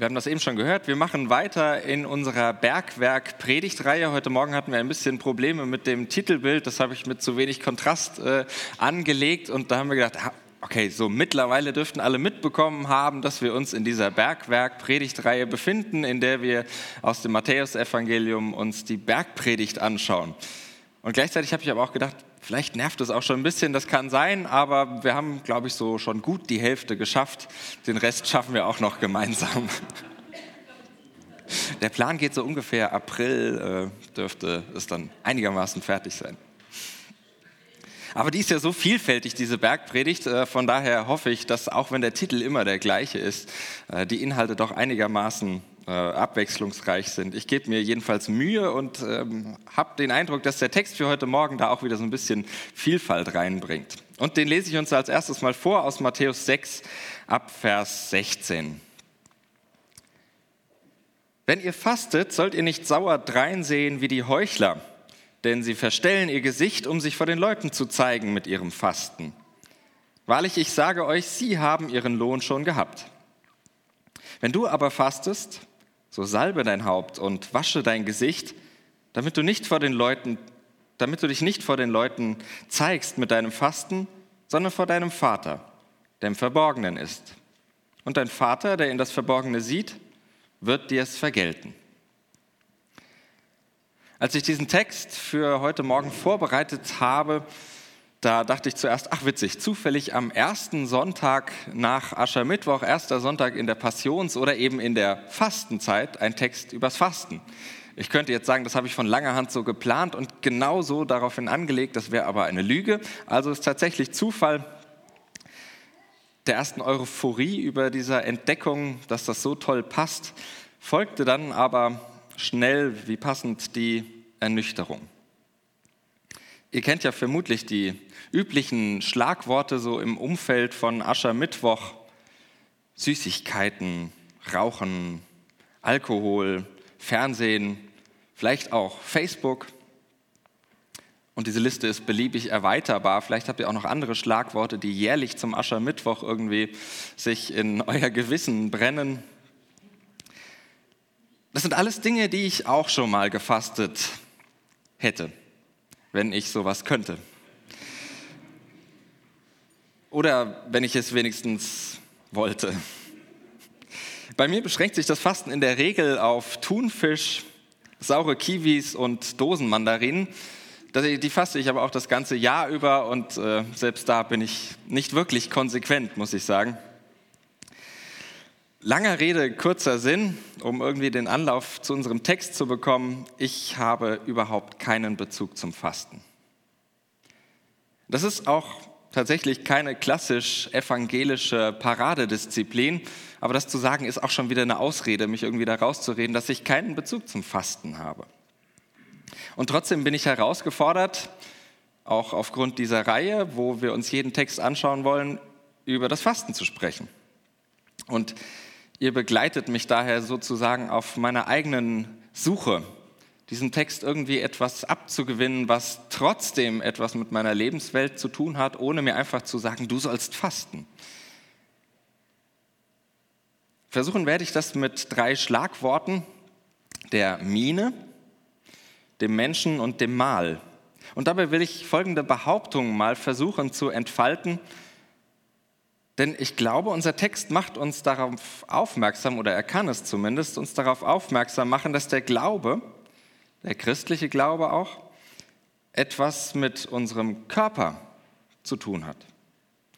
Wir haben das eben schon gehört. Wir machen weiter in unserer Bergwerk-Predigtreihe. Heute Morgen hatten wir ein bisschen Probleme mit dem Titelbild. Das habe ich mit zu wenig Kontrast äh, angelegt. Und da haben wir gedacht, okay, so mittlerweile dürften alle mitbekommen haben, dass wir uns in dieser Bergwerk-Predigtreihe befinden, in der wir aus dem Matthäusevangelium uns die Bergpredigt anschauen. Und gleichzeitig habe ich aber auch gedacht, Vielleicht nervt es auch schon ein bisschen, das kann sein, aber wir haben, glaube ich, so schon gut die Hälfte geschafft. Den Rest schaffen wir auch noch gemeinsam. Der Plan geht so ungefähr April, äh, dürfte es dann einigermaßen fertig sein. Aber die ist ja so vielfältig, diese Bergpredigt. Äh, von daher hoffe ich, dass auch wenn der Titel immer der gleiche ist, äh, die Inhalte doch einigermaßen äh, abwechslungsreich sind. Ich gebe mir jedenfalls Mühe und ähm, habe den Eindruck, dass der Text für heute Morgen da auch wieder so ein bisschen Vielfalt reinbringt. Und den lese ich uns als erstes mal vor aus Matthäus 6 ab Vers 16. Wenn ihr fastet, sollt ihr nicht sauer dreinsehen wie die Heuchler, denn sie verstellen ihr Gesicht, um sich vor den Leuten zu zeigen mit ihrem Fasten. Wahrlich, ich sage euch, sie haben ihren Lohn schon gehabt. Wenn du aber fastest, so salbe dein Haupt und wasche dein Gesicht, damit du nicht vor den Leuten, damit du dich nicht vor den Leuten zeigst mit deinem Fasten, sondern vor deinem Vater, der im Verborgenen ist. Und dein Vater, der in das Verborgene sieht, wird dir es vergelten. Als ich diesen Text für heute Morgen vorbereitet habe, da dachte ich zuerst, ach witzig, zufällig am ersten Sonntag nach Aschermittwoch, erster Sonntag in der Passions- oder eben in der Fastenzeit, ein Text übers Fasten. Ich könnte jetzt sagen, das habe ich von langer Hand so geplant und genau so daraufhin angelegt, das wäre aber eine Lüge. Also ist tatsächlich Zufall der ersten Euphorie über dieser Entdeckung, dass das so toll passt, folgte dann aber schnell wie passend die Ernüchterung. Ihr kennt ja vermutlich die üblichen Schlagworte so im Umfeld von Aschermittwoch. Süßigkeiten, Rauchen, Alkohol, Fernsehen, vielleicht auch Facebook. Und diese Liste ist beliebig erweiterbar. Vielleicht habt ihr auch noch andere Schlagworte, die jährlich zum Aschermittwoch irgendwie sich in euer Gewissen brennen. Das sind alles Dinge, die ich auch schon mal gefastet hätte wenn ich sowas könnte. Oder wenn ich es wenigstens wollte. Bei mir beschränkt sich das Fasten in der Regel auf Thunfisch, saure Kiwis und Dosenmandarinen. Die faste ich aber auch das ganze Jahr über und äh, selbst da bin ich nicht wirklich konsequent, muss ich sagen. Langer Rede, kurzer Sinn, um irgendwie den Anlauf zu unserem Text zu bekommen. Ich habe überhaupt keinen Bezug zum Fasten. Das ist auch tatsächlich keine klassisch evangelische Paradedisziplin, aber das zu sagen ist auch schon wieder eine Ausrede, mich irgendwie da rauszureden, dass ich keinen Bezug zum Fasten habe. Und trotzdem bin ich herausgefordert, auch aufgrund dieser Reihe, wo wir uns jeden Text anschauen wollen, über das Fasten zu sprechen. Und Ihr begleitet mich daher sozusagen auf meiner eigenen Suche, diesen Text irgendwie etwas abzugewinnen, was trotzdem etwas mit meiner Lebenswelt zu tun hat, ohne mir einfach zu sagen, du sollst fasten. Versuchen werde ich das mit drei Schlagworten, der Mine, dem Menschen und dem Mal. Und dabei will ich folgende Behauptungen mal versuchen zu entfalten, denn ich glaube, unser Text macht uns darauf aufmerksam, oder er kann es zumindest, uns darauf aufmerksam machen, dass der Glaube, der christliche Glaube auch, etwas mit unserem Körper zu tun hat.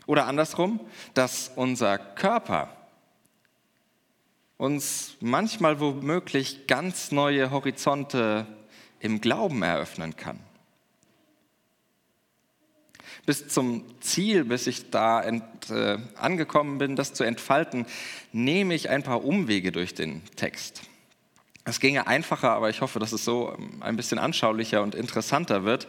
Oder andersrum, dass unser Körper uns manchmal womöglich ganz neue Horizonte im Glauben eröffnen kann bis zum Ziel, bis ich da ent, äh, angekommen bin, das zu entfalten, nehme ich ein paar Umwege durch den Text. Es ginge einfacher, aber ich hoffe, dass es so ähm, ein bisschen anschaulicher und interessanter wird.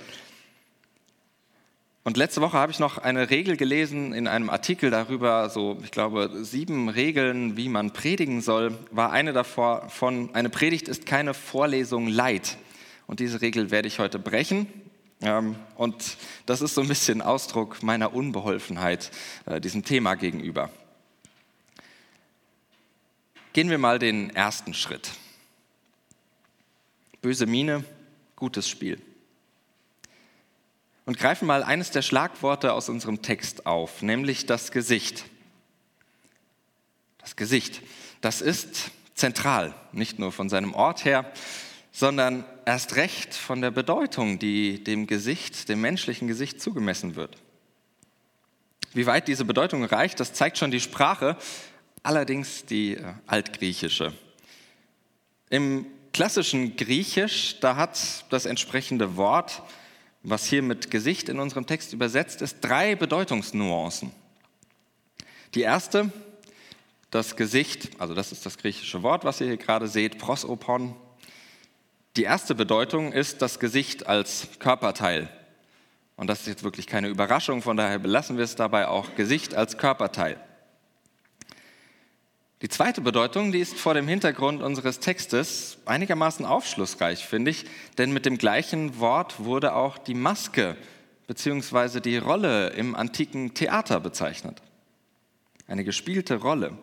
Und letzte Woche habe ich noch eine Regel gelesen in einem Artikel darüber, so ich glaube sieben Regeln, wie man predigen soll, war eine davon, eine Predigt ist keine Vorlesung leid. Und diese Regel werde ich heute brechen. Ähm, und das ist so ein bisschen Ausdruck meiner Unbeholfenheit äh, diesem Thema gegenüber. Gehen wir mal den ersten Schritt. Böse Miene, gutes Spiel. Und greifen mal eines der Schlagworte aus unserem Text auf, nämlich das Gesicht. Das Gesicht, das ist zentral, nicht nur von seinem Ort her, sondern erst recht von der Bedeutung, die dem Gesicht, dem menschlichen Gesicht zugemessen wird. Wie weit diese Bedeutung reicht, das zeigt schon die Sprache, allerdings die äh, altgriechische. Im klassischen Griechisch, da hat das entsprechende Wort, was hier mit Gesicht in unserem Text übersetzt ist, drei Bedeutungsnuancen. Die erste, das Gesicht, also das ist das griechische Wort, was ihr hier gerade seht, prosopon. Die erste Bedeutung ist das Gesicht als Körperteil. Und das ist jetzt wirklich keine Überraschung, von daher belassen wir es dabei auch Gesicht als Körperteil. Die zweite Bedeutung, die ist vor dem Hintergrund unseres Textes einigermaßen aufschlussreich, finde ich, denn mit dem gleichen Wort wurde auch die Maske bzw. die Rolle im antiken Theater bezeichnet. Eine gespielte Rolle.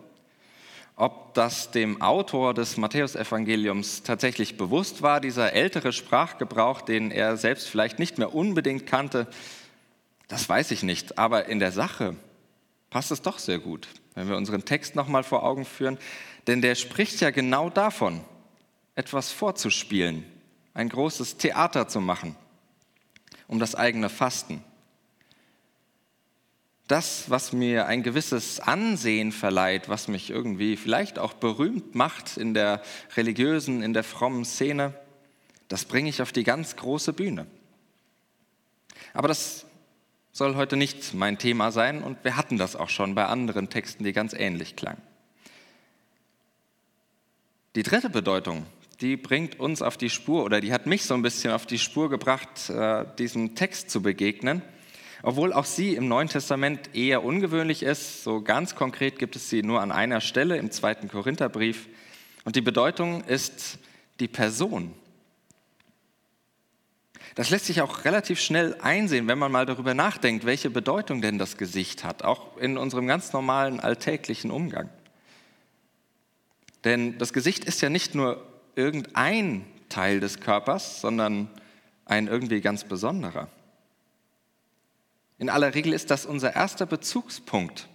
Ob das dem Autor des Matthäusevangeliums tatsächlich bewusst war, dieser ältere Sprachgebrauch, den er selbst vielleicht nicht mehr unbedingt kannte, das weiß ich nicht. Aber in der Sache passt es doch sehr gut, wenn wir unseren Text nochmal vor Augen führen. Denn der spricht ja genau davon, etwas vorzuspielen, ein großes Theater zu machen, um das eigene Fasten das, was mir ein gewisses Ansehen verleiht, was mich irgendwie vielleicht auch berühmt macht in der religiösen, in der frommen Szene, das bringe ich auf die ganz große Bühne. Aber das soll heute nicht mein Thema sein und wir hatten das auch schon bei anderen Texten, die ganz ähnlich klangen. Die dritte Bedeutung, die bringt uns auf die Spur oder die hat mich so ein bisschen auf die Spur gebracht, äh, diesem Text zu begegnen obwohl auch sie im Neuen Testament eher ungewöhnlich ist. So ganz konkret gibt es sie nur an einer Stelle im zweiten Korintherbrief. Und die Bedeutung ist die Person. Das lässt sich auch relativ schnell einsehen, wenn man mal darüber nachdenkt, welche Bedeutung denn das Gesicht hat, auch in unserem ganz normalen alltäglichen Umgang. Denn das Gesicht ist ja nicht nur irgendein Teil des Körpers, sondern ein irgendwie ganz besonderer. In aller Regel ist das unser erster Bezugspunkt,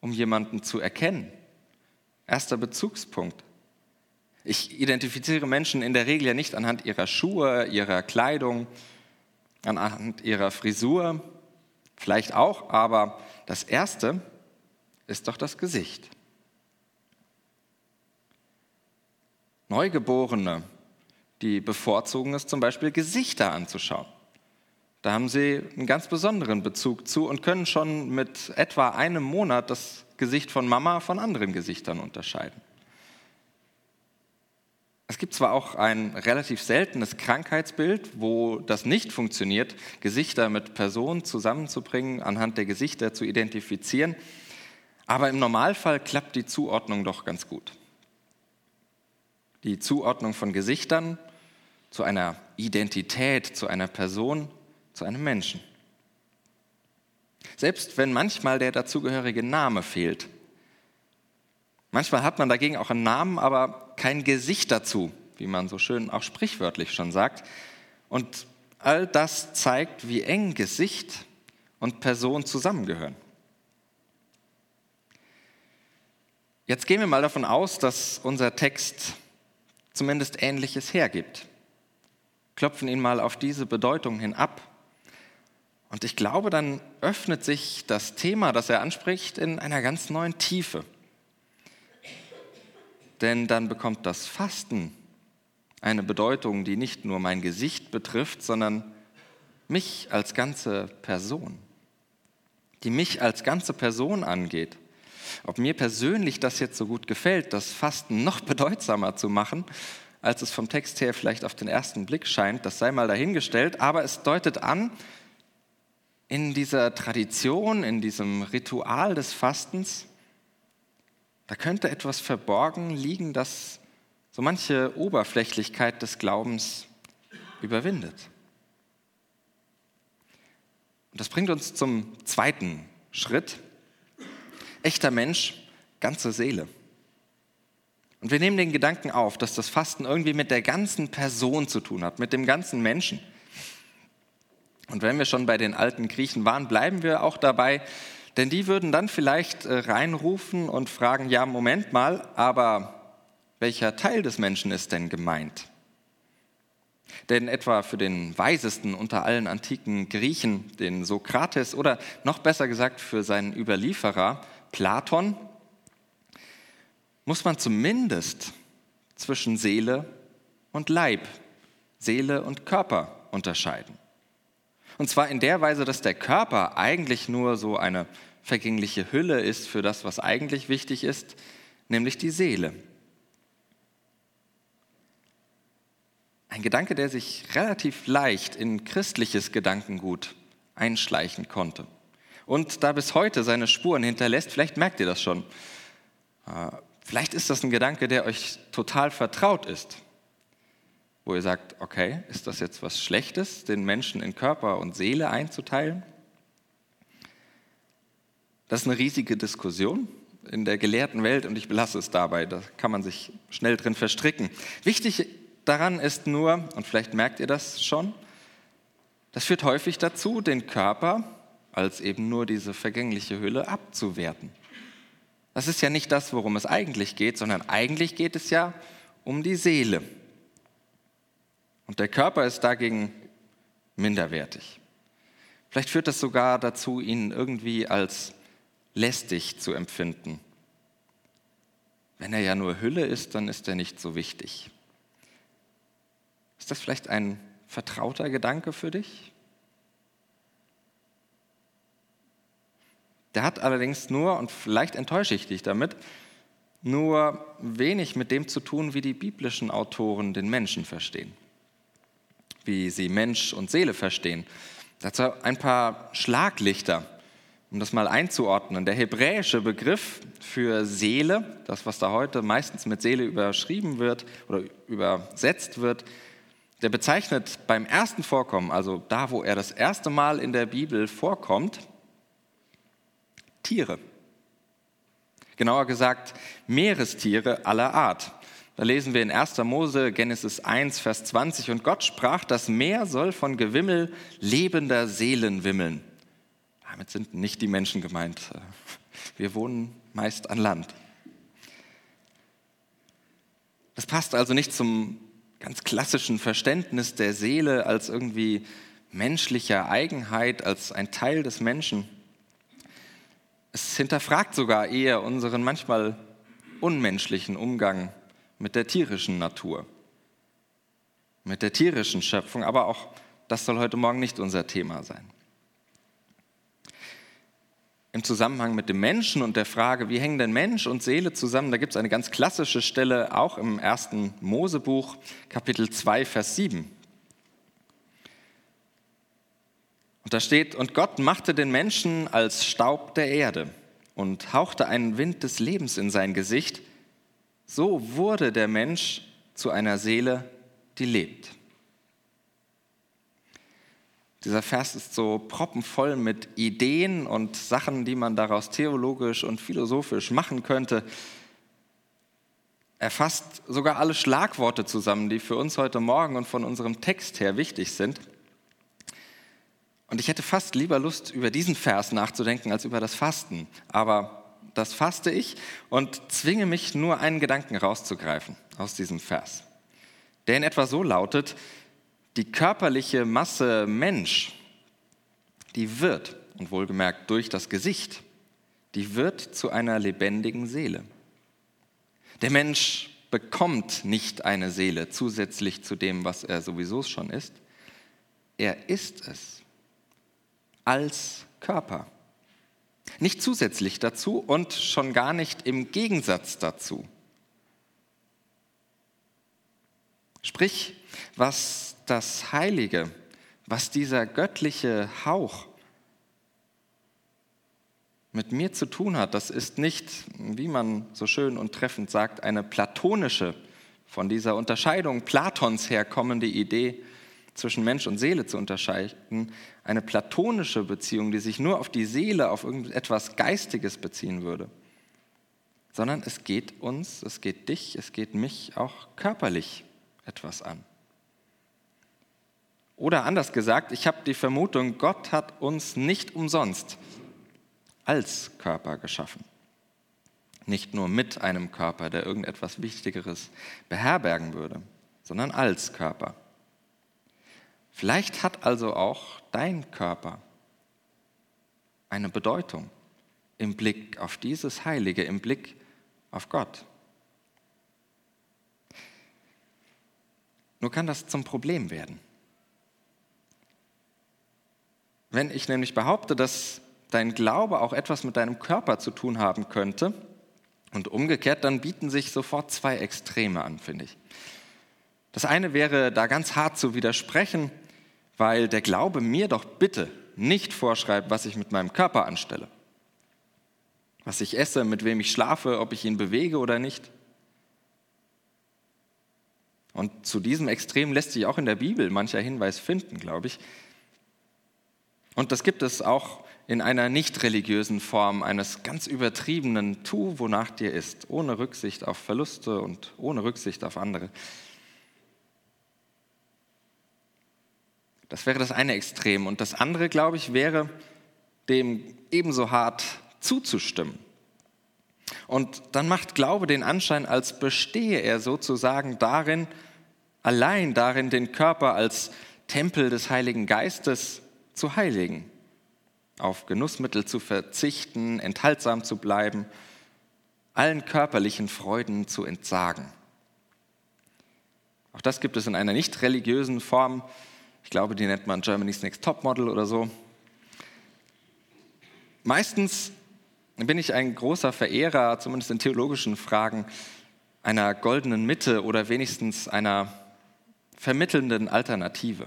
um jemanden zu erkennen. Erster Bezugspunkt. Ich identifiziere Menschen in der Regel ja nicht anhand ihrer Schuhe, ihrer Kleidung, anhand ihrer Frisur, vielleicht auch, aber das Erste ist doch das Gesicht. Neugeborene, die bevorzugen es zum Beispiel, Gesichter anzuschauen. Da haben sie einen ganz besonderen Bezug zu und können schon mit etwa einem Monat das Gesicht von Mama von anderen Gesichtern unterscheiden. Es gibt zwar auch ein relativ seltenes Krankheitsbild, wo das nicht funktioniert, Gesichter mit Personen zusammenzubringen, anhand der Gesichter zu identifizieren, aber im Normalfall klappt die Zuordnung doch ganz gut. Die Zuordnung von Gesichtern zu einer Identität, zu einer Person zu einem Menschen. Selbst wenn manchmal der dazugehörige Name fehlt. Manchmal hat man dagegen auch einen Namen, aber kein Gesicht dazu, wie man so schön auch sprichwörtlich schon sagt. Und all das zeigt, wie eng Gesicht und Person zusammengehören. Jetzt gehen wir mal davon aus, dass unser Text zumindest Ähnliches hergibt. Klopfen ihn mal auf diese Bedeutung hin ab und ich glaube, dann öffnet sich das Thema, das er anspricht, in einer ganz neuen Tiefe. Denn dann bekommt das Fasten eine Bedeutung, die nicht nur mein Gesicht betrifft, sondern mich als ganze Person, die mich als ganze Person angeht. Ob mir persönlich das jetzt so gut gefällt, das Fasten noch bedeutsamer zu machen, als es vom Text her vielleicht auf den ersten Blick scheint, das sei mal dahingestellt, aber es deutet an, in dieser Tradition, in diesem Ritual des Fastens, da könnte etwas verborgen liegen, das so manche Oberflächlichkeit des Glaubens überwindet. Und das bringt uns zum zweiten Schritt. Echter Mensch, ganze Seele. Und wir nehmen den Gedanken auf, dass das Fasten irgendwie mit der ganzen Person zu tun hat, mit dem ganzen Menschen. Und wenn wir schon bei den alten Griechen waren, bleiben wir auch dabei, denn die würden dann vielleicht äh, reinrufen und fragen, ja, Moment mal, aber welcher Teil des Menschen ist denn gemeint? Denn etwa für den weisesten unter allen antiken Griechen, den Sokrates, oder noch besser gesagt für seinen Überlieferer Platon, muss man zumindest zwischen Seele und Leib, Seele und Körper unterscheiden. Und zwar in der Weise, dass der Körper eigentlich nur so eine vergängliche Hülle ist für das, was eigentlich wichtig ist, nämlich die Seele. Ein Gedanke, der sich relativ leicht in christliches Gedankengut einschleichen konnte und da bis heute seine Spuren hinterlässt. Vielleicht merkt ihr das schon. Äh, vielleicht ist das ein Gedanke, der euch total vertraut ist, wo ihr sagt, okay, ist das jetzt was Schlechtes, den Menschen in Körper und Seele einzuteilen? Das ist eine riesige Diskussion in der gelehrten Welt und ich belasse es dabei, da kann man sich schnell drin verstricken. Wichtig daran ist nur, und vielleicht merkt ihr das schon, das führt häufig dazu, den Körper als eben nur diese vergängliche Hülle abzuwerten. Das ist ja nicht das, worum es eigentlich geht, sondern eigentlich geht es ja um die Seele. Und der Körper ist dagegen minderwertig. Vielleicht führt das sogar dazu, ihn irgendwie als lästig zu empfinden. Wenn er ja nur Hülle ist, dann ist er nicht so wichtig. Ist das vielleicht ein vertrauter Gedanke für dich? Der hat allerdings nur, und vielleicht enttäusche ich dich damit, nur wenig mit dem zu tun, wie die biblischen Autoren den Menschen verstehen, wie sie Mensch und Seele verstehen. Dazu ein paar Schlaglichter, um das mal einzuordnen. Der hebräische Begriff für Seele, das was da heute meistens mit Seele überschrieben wird oder übersetzt wird, der bezeichnet beim ersten Vorkommen, also da, wo er das erste Mal in der Bibel vorkommt, Tiere. Genauer gesagt, Meerestiere aller Art. Da lesen wir in 1. Mose Genesis 1, Vers 20, und Gott sprach, das Meer soll von Gewimmel lebender Seelen wimmeln. Damit sind nicht die Menschen gemeint. Wir wohnen meist an Land. Das passt also nicht zum ganz klassischen Verständnis der Seele als irgendwie menschliche Eigenheit, als ein Teil des Menschen. Es hinterfragt sogar eher unseren manchmal unmenschlichen Umgang mit der tierischen Natur, mit der tierischen Schöpfung, aber auch das soll heute Morgen nicht unser Thema sein im Zusammenhang mit dem Menschen und der Frage, wie hängen denn Mensch und Seele zusammen, da gibt es eine ganz klassische Stelle auch im ersten Mosebuch, Kapitel 2, Vers 7. Und da steht, und Gott machte den Menschen als Staub der Erde und hauchte einen Wind des Lebens in sein Gesicht. So wurde der Mensch zu einer Seele, die lebt. Dieser Vers ist so proppenvoll mit Ideen und Sachen, die man daraus theologisch und philosophisch machen könnte. Er fasst sogar alle Schlagworte zusammen, die für uns heute Morgen und von unserem Text her wichtig sind. Und ich hätte fast lieber Lust, über diesen Vers nachzudenken, als über das Fasten. Aber das faste ich und zwinge mich nur einen Gedanken rauszugreifen aus diesem Vers. Der in etwa so lautet, die körperliche Masse Mensch, die wird, und wohlgemerkt durch das Gesicht, die wird zu einer lebendigen Seele. Der Mensch bekommt nicht eine Seele zusätzlich zu dem, was er sowieso schon ist. Er ist es als Körper. Nicht zusätzlich dazu und schon gar nicht im Gegensatz dazu. Sprich, was das Heilige, was dieser göttliche Hauch mit mir zu tun hat, das ist nicht, wie man so schön und treffend sagt, eine platonische, von dieser Unterscheidung Platons herkommende Idee, zwischen Mensch und Seele zu unterscheiden, eine platonische Beziehung, die sich nur auf die Seele, auf irgendetwas Geistiges beziehen würde. sondern es geht uns, es geht dich, es geht mich auch körperlich etwas an. Oder anders gesagt, ich habe die Vermutung, Gott hat uns nicht umsonst als Körper geschaffen. Nicht nur mit einem Körper, der irgendetwas Wichtigeres beherbergen würde, sondern als Körper. Vielleicht hat also auch dein Körper eine Bedeutung im Blick auf dieses Heilige, im Blick auf Gott. Nur kann das zum Problem werden. Wenn ich nämlich behaupte, dass dein Glaube auch etwas mit deinem Körper zu tun haben könnte und umgekehrt, dann bieten sich sofort zwei Extreme an, finde ich. Das eine wäre, da ganz hart zu widersprechen, weil der Glaube mir doch bitte nicht vorschreibt, was ich mit meinem Körper anstelle. Was ich esse, mit wem ich schlafe, ob ich ihn bewege oder nicht. Und zu diesem Extrem lässt sich auch in der Bibel mancher Hinweis finden, glaube ich. Und das gibt es auch in einer nicht religiösen Form eines ganz übertriebenen Tu, wonach dir ist, ohne Rücksicht auf Verluste und ohne Rücksicht auf andere. Das wäre das eine Extrem. Und das andere, glaube ich, wäre dem ebenso hart zuzustimmen. Und dann macht Glaube den Anschein, als bestehe er sozusagen darin, allein darin, den Körper als Tempel des Heiligen Geistes zu heiligen, auf Genussmittel zu verzichten, enthaltsam zu bleiben, allen körperlichen Freuden zu entsagen. Auch das gibt es in einer nicht religiösen Form. Ich glaube, die nennt man Germany's Next Top Model oder so. Meistens bin ich ein großer Verehrer, zumindest in theologischen Fragen, einer goldenen Mitte oder wenigstens einer vermittelnden Alternative.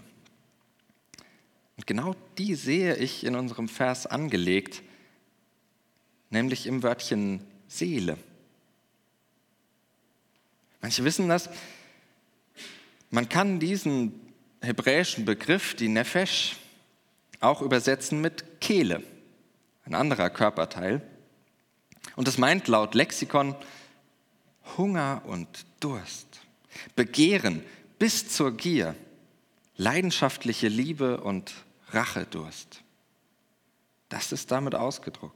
Und genau die sehe ich in unserem Vers angelegt, nämlich im Wörtchen Seele. Manche wissen das. Man kann diesen hebräischen Begriff, die Nefesh, auch übersetzen mit Kehle, ein anderer Körperteil. Und das meint laut Lexikon Hunger und Durst, Begehren bis zur Gier, leidenschaftliche Liebe und Rachedurst. Das ist damit ausgedruckt.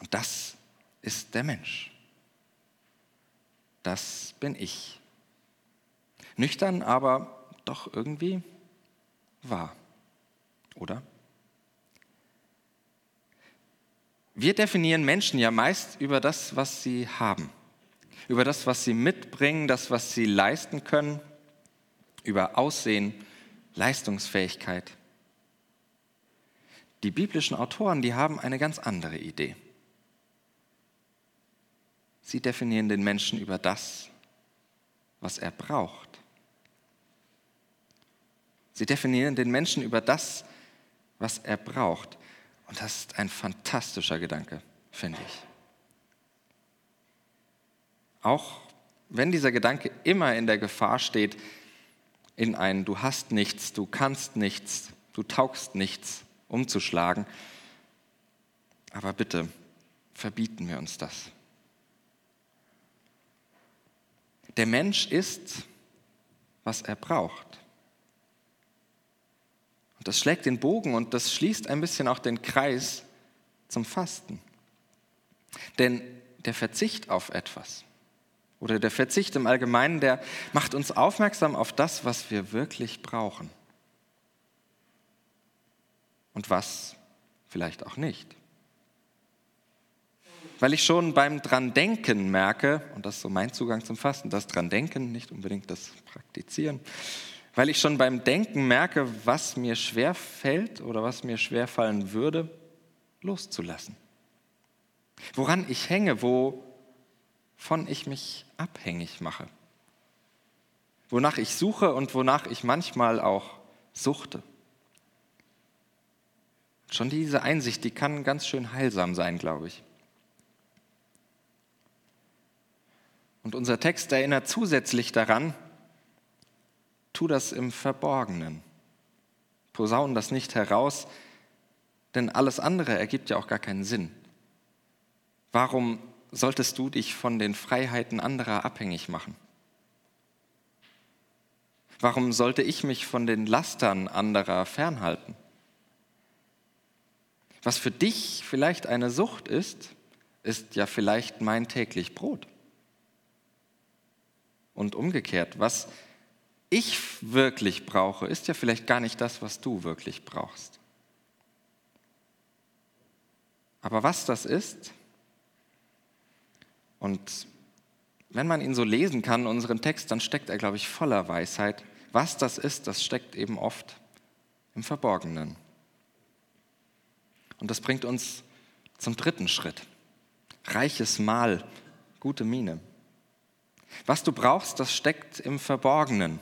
Und das ist der Mensch. Das bin ich. Nüchtern, aber doch irgendwie wahr. Oder? Wir definieren Menschen ja meist über das, was sie haben, über das, was sie mitbringen, das, was sie leisten können, über Aussehen, Leistungsfähigkeit. Die biblischen Autoren, die haben eine ganz andere Idee. Sie definieren den Menschen über das, was er braucht. Sie definieren den Menschen über das, was er braucht. Und das ist ein fantastischer Gedanke, finde ich. Auch wenn dieser Gedanke immer in der Gefahr steht, in ein Du hast nichts, du kannst nichts, du taugst nichts umzuschlagen. Aber bitte, verbieten wir uns das. Der Mensch ist, was er braucht. Und das schlägt den Bogen und das schließt ein bisschen auch den Kreis zum Fasten. Denn der Verzicht auf etwas, oder der Verzicht im Allgemeinen, der macht uns aufmerksam auf das, was wir wirklich brauchen. Und was vielleicht auch nicht. Weil ich schon beim Dran-Denken merke, und das ist so mein Zugang zum Fasten, das Dran-Denken, nicht unbedingt das Praktizieren, weil ich schon beim Denken merke, was mir schwer fällt oder was mir schwer fallen würde, loszulassen. Woran ich hänge, wo von ich mich abhängig mache. Wonach ich suche und wonach ich manchmal auch suchte. Schon diese Einsicht, die kann ganz schön heilsam sein, glaube ich. Und unser Text erinnert zusätzlich daran, tu das im Verborgenen. Posaunen das nicht heraus, denn alles andere ergibt ja auch gar keinen Sinn. Warum solltest du dich von den Freiheiten anderer abhängig machen? Warum sollte ich mich von den Lastern anderer fernhalten? Was für dich vielleicht eine Sucht ist, ist ja vielleicht mein täglich Brot. Und umgekehrt, was ich wirklich brauche, ist ja vielleicht gar nicht das, was du wirklich brauchst. Aber was das ist, und wenn man ihn so lesen kann, unseren Text, dann steckt er, glaube ich, voller Weisheit. Was das ist, das steckt eben oft im Verborgenen. Und das bringt uns zum dritten Schritt. Reiches Mahl, gute Miene. Was du brauchst, das steckt im Verborgenen.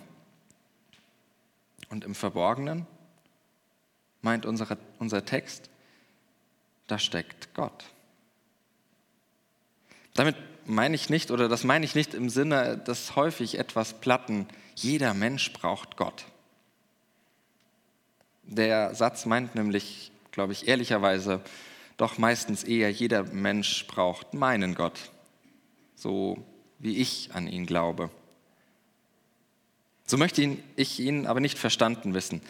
Und im Verborgenen meint unsere, unser Text, da steckt Gott. Damit meine ich nicht, oder das meine ich nicht im Sinne des häufig etwas platten, jeder Mensch braucht Gott. Der Satz meint nämlich, glaube ich, ehrlicherweise doch meistens eher, jeder Mensch braucht meinen Gott, so wie ich an ihn glaube. So möchte ich ihn aber nicht verstanden wissen.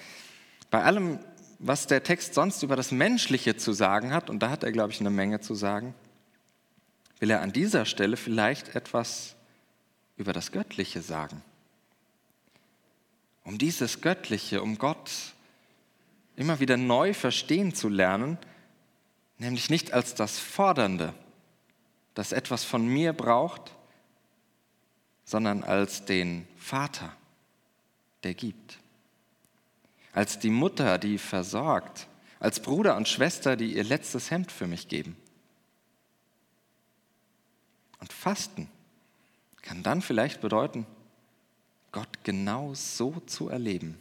Bei allem, was der Text sonst über das Menschliche zu sagen hat, und da hat er, glaube ich, eine Menge zu sagen, will er an dieser Stelle vielleicht etwas über das Göttliche sagen. Um dieses Göttliche, um Gott immer wieder neu verstehen zu lernen, nämlich nicht als das Fordernde, das etwas von mir braucht, sondern als den Vater, gibt. Als die Mutter, die versorgt. Als Bruder und Schwester, die ihr letztes Hemd für mich geben. Und Fasten kann dann vielleicht bedeuten, Gott genau so zu erleben.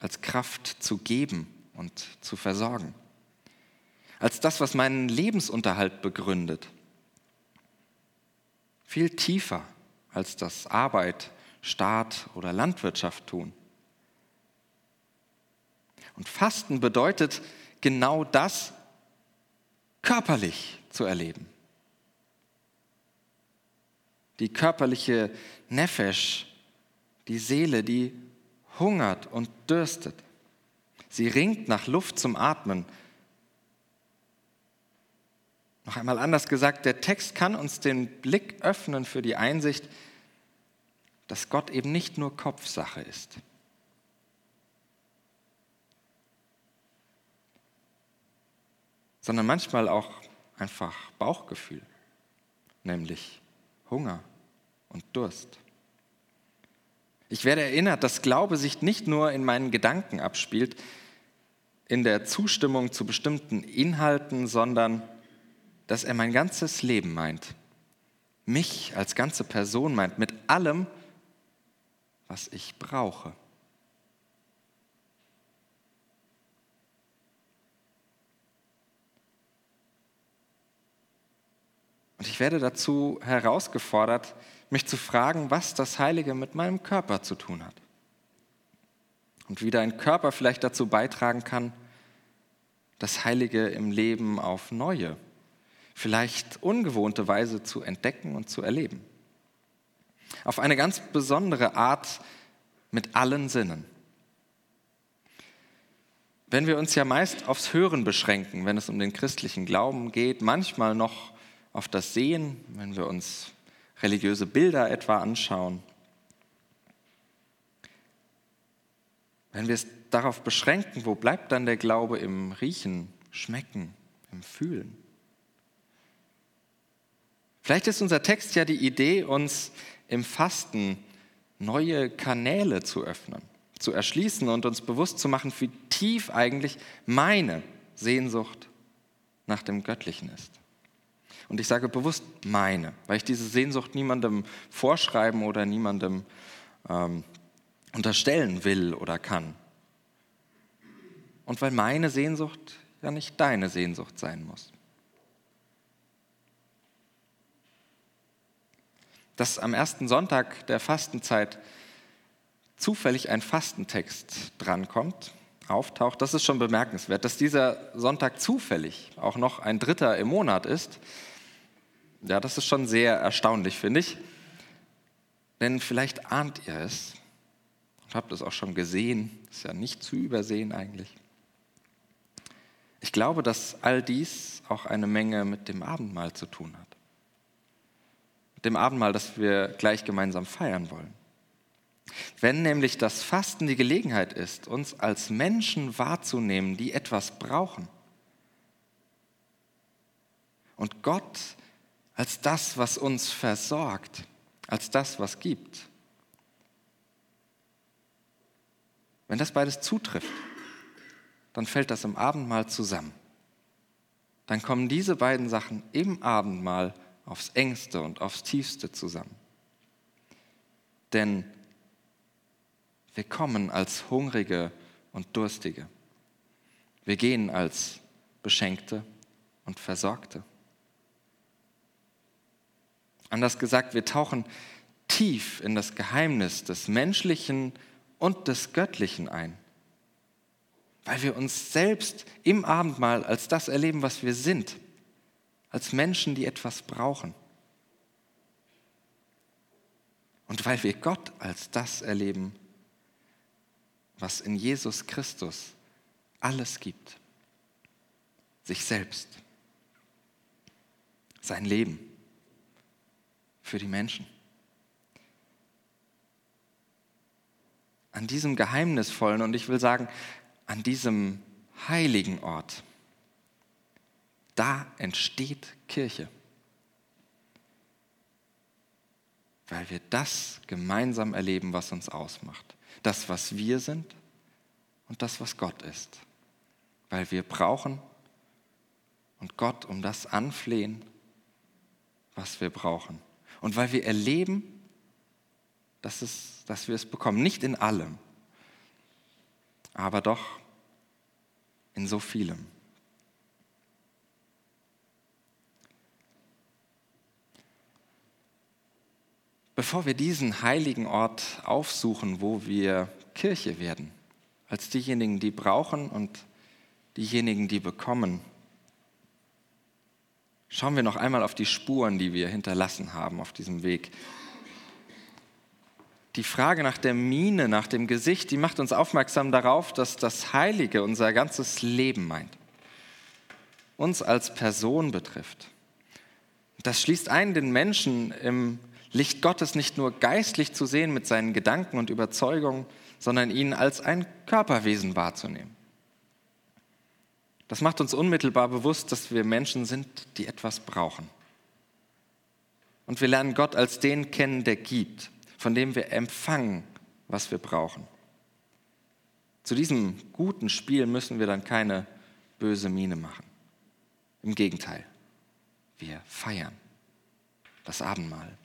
Als Kraft zu geben und zu versorgen. Als das, was meinen Lebensunterhalt begründet viel tiefer als das Arbeit, Staat oder Landwirtschaft tun. Und Fasten bedeutet genau das körperlich zu erleben. Die körperliche Nefesh, die Seele, die hungert und dürstet. Sie ringt nach Luft zum Atmen, noch einmal anders gesagt, der Text kann uns den Blick öffnen für die Einsicht, dass Gott eben nicht nur Kopfsache ist. sondern manchmal auch einfach Bauchgefühl, nämlich Hunger und Durst. Ich werde erinnert, dass Glaube sich nicht nur in meinen Gedanken abspielt, in der Zustimmung zu bestimmten Inhalten, sondern dass er mein ganzes Leben meint, mich als ganze Person meint, mit allem, was ich brauche. Und ich werde dazu herausgefordert, mich zu fragen, was das Heilige mit meinem Körper zu tun hat. Und wie dein Körper vielleicht dazu beitragen kann, das Heilige im Leben auf neue vielleicht ungewohnte Weise zu entdecken und zu erleben. Auf eine ganz besondere Art mit allen Sinnen. Wenn wir uns ja meist aufs Hören beschränken, wenn es um den christlichen Glauben geht, manchmal noch auf das Sehen, wenn wir uns religiöse Bilder etwa anschauen, wenn wir es darauf beschränken, wo bleibt dann der Glaube im Riechen, Schmecken, im Fühlen? Vielleicht ist unser Text ja die Idee, uns im Fasten neue Kanäle zu öffnen, zu erschließen und uns bewusst zu machen, wie tief eigentlich meine Sehnsucht nach dem Göttlichen ist. Und ich sage bewusst meine, weil ich diese Sehnsucht niemandem vorschreiben oder niemandem ähm, unterstellen will oder kann. Und weil meine Sehnsucht ja nicht deine Sehnsucht sein muss. Dass am ersten Sonntag der Fastenzeit zufällig ein Fastentext drankommt, auftaucht, das ist schon bemerkenswert. Dass dieser Sonntag zufällig auch noch ein dritter im Monat ist, ja, das ist schon sehr erstaunlich, finde ich. Denn vielleicht ahnt ihr es und habt es auch schon gesehen, ist ja nicht zu übersehen eigentlich. Ich glaube, dass all dies auch eine Menge mit dem Abendmahl zu tun hat. Dem Abendmahl, das wir gleich gemeinsam feiern wollen. Wenn nämlich das Fasten die Gelegenheit ist, uns als Menschen wahrzunehmen, die etwas brauchen. Und Gott als das, was uns versorgt, als das, was gibt. Wenn das beides zutrifft, dann fällt das im Abendmahl zusammen. Dann kommen diese beiden Sachen im Abendmahl aufs engste und aufs tiefste zusammen. Denn wir kommen als Hungrige und Durstige. Wir gehen als Beschenkte und Versorgte. Anders gesagt, wir tauchen tief in das Geheimnis des Menschlichen und des Göttlichen ein, weil wir uns selbst im Abendmahl als das erleben, was wir sind, als Menschen, die etwas brauchen. Und weil wir Gott als das erleben, was in Jesus Christus alles gibt. Sich selbst, sein Leben für die Menschen. An diesem geheimnisvollen und ich will sagen, an diesem heiligen Ort, da entsteht Kirche. Weil wir das gemeinsam erleben, was uns ausmacht das, was wir sind und das, was Gott ist. Weil wir brauchen und Gott um das anflehen, was wir brauchen. Und weil wir erleben, dass, es, dass wir es bekommen. Nicht in allem, aber doch in so vielem. Bevor wir diesen heiligen Ort aufsuchen, wo wir Kirche werden, als diejenigen, die brauchen und diejenigen, die bekommen, schauen wir noch einmal auf die Spuren, die wir hinterlassen haben auf diesem Weg. Die Frage nach der Miene, nach dem Gesicht, die macht uns aufmerksam darauf, dass das Heilige unser ganzes Leben meint, uns als Person betrifft. Das schließt ein den Menschen im Licht Gottes nicht nur geistlich zu sehen mit seinen Gedanken und Überzeugungen, sondern ihn als ein Körperwesen wahrzunehmen. Das macht uns unmittelbar bewusst, dass wir Menschen sind, die etwas brauchen. Und wir lernen Gott als den kennen, der gibt, von dem wir empfangen, was wir brauchen. Zu diesem guten Spiel müssen wir dann keine böse Miene machen. Im Gegenteil, wir feiern das Abendmahl.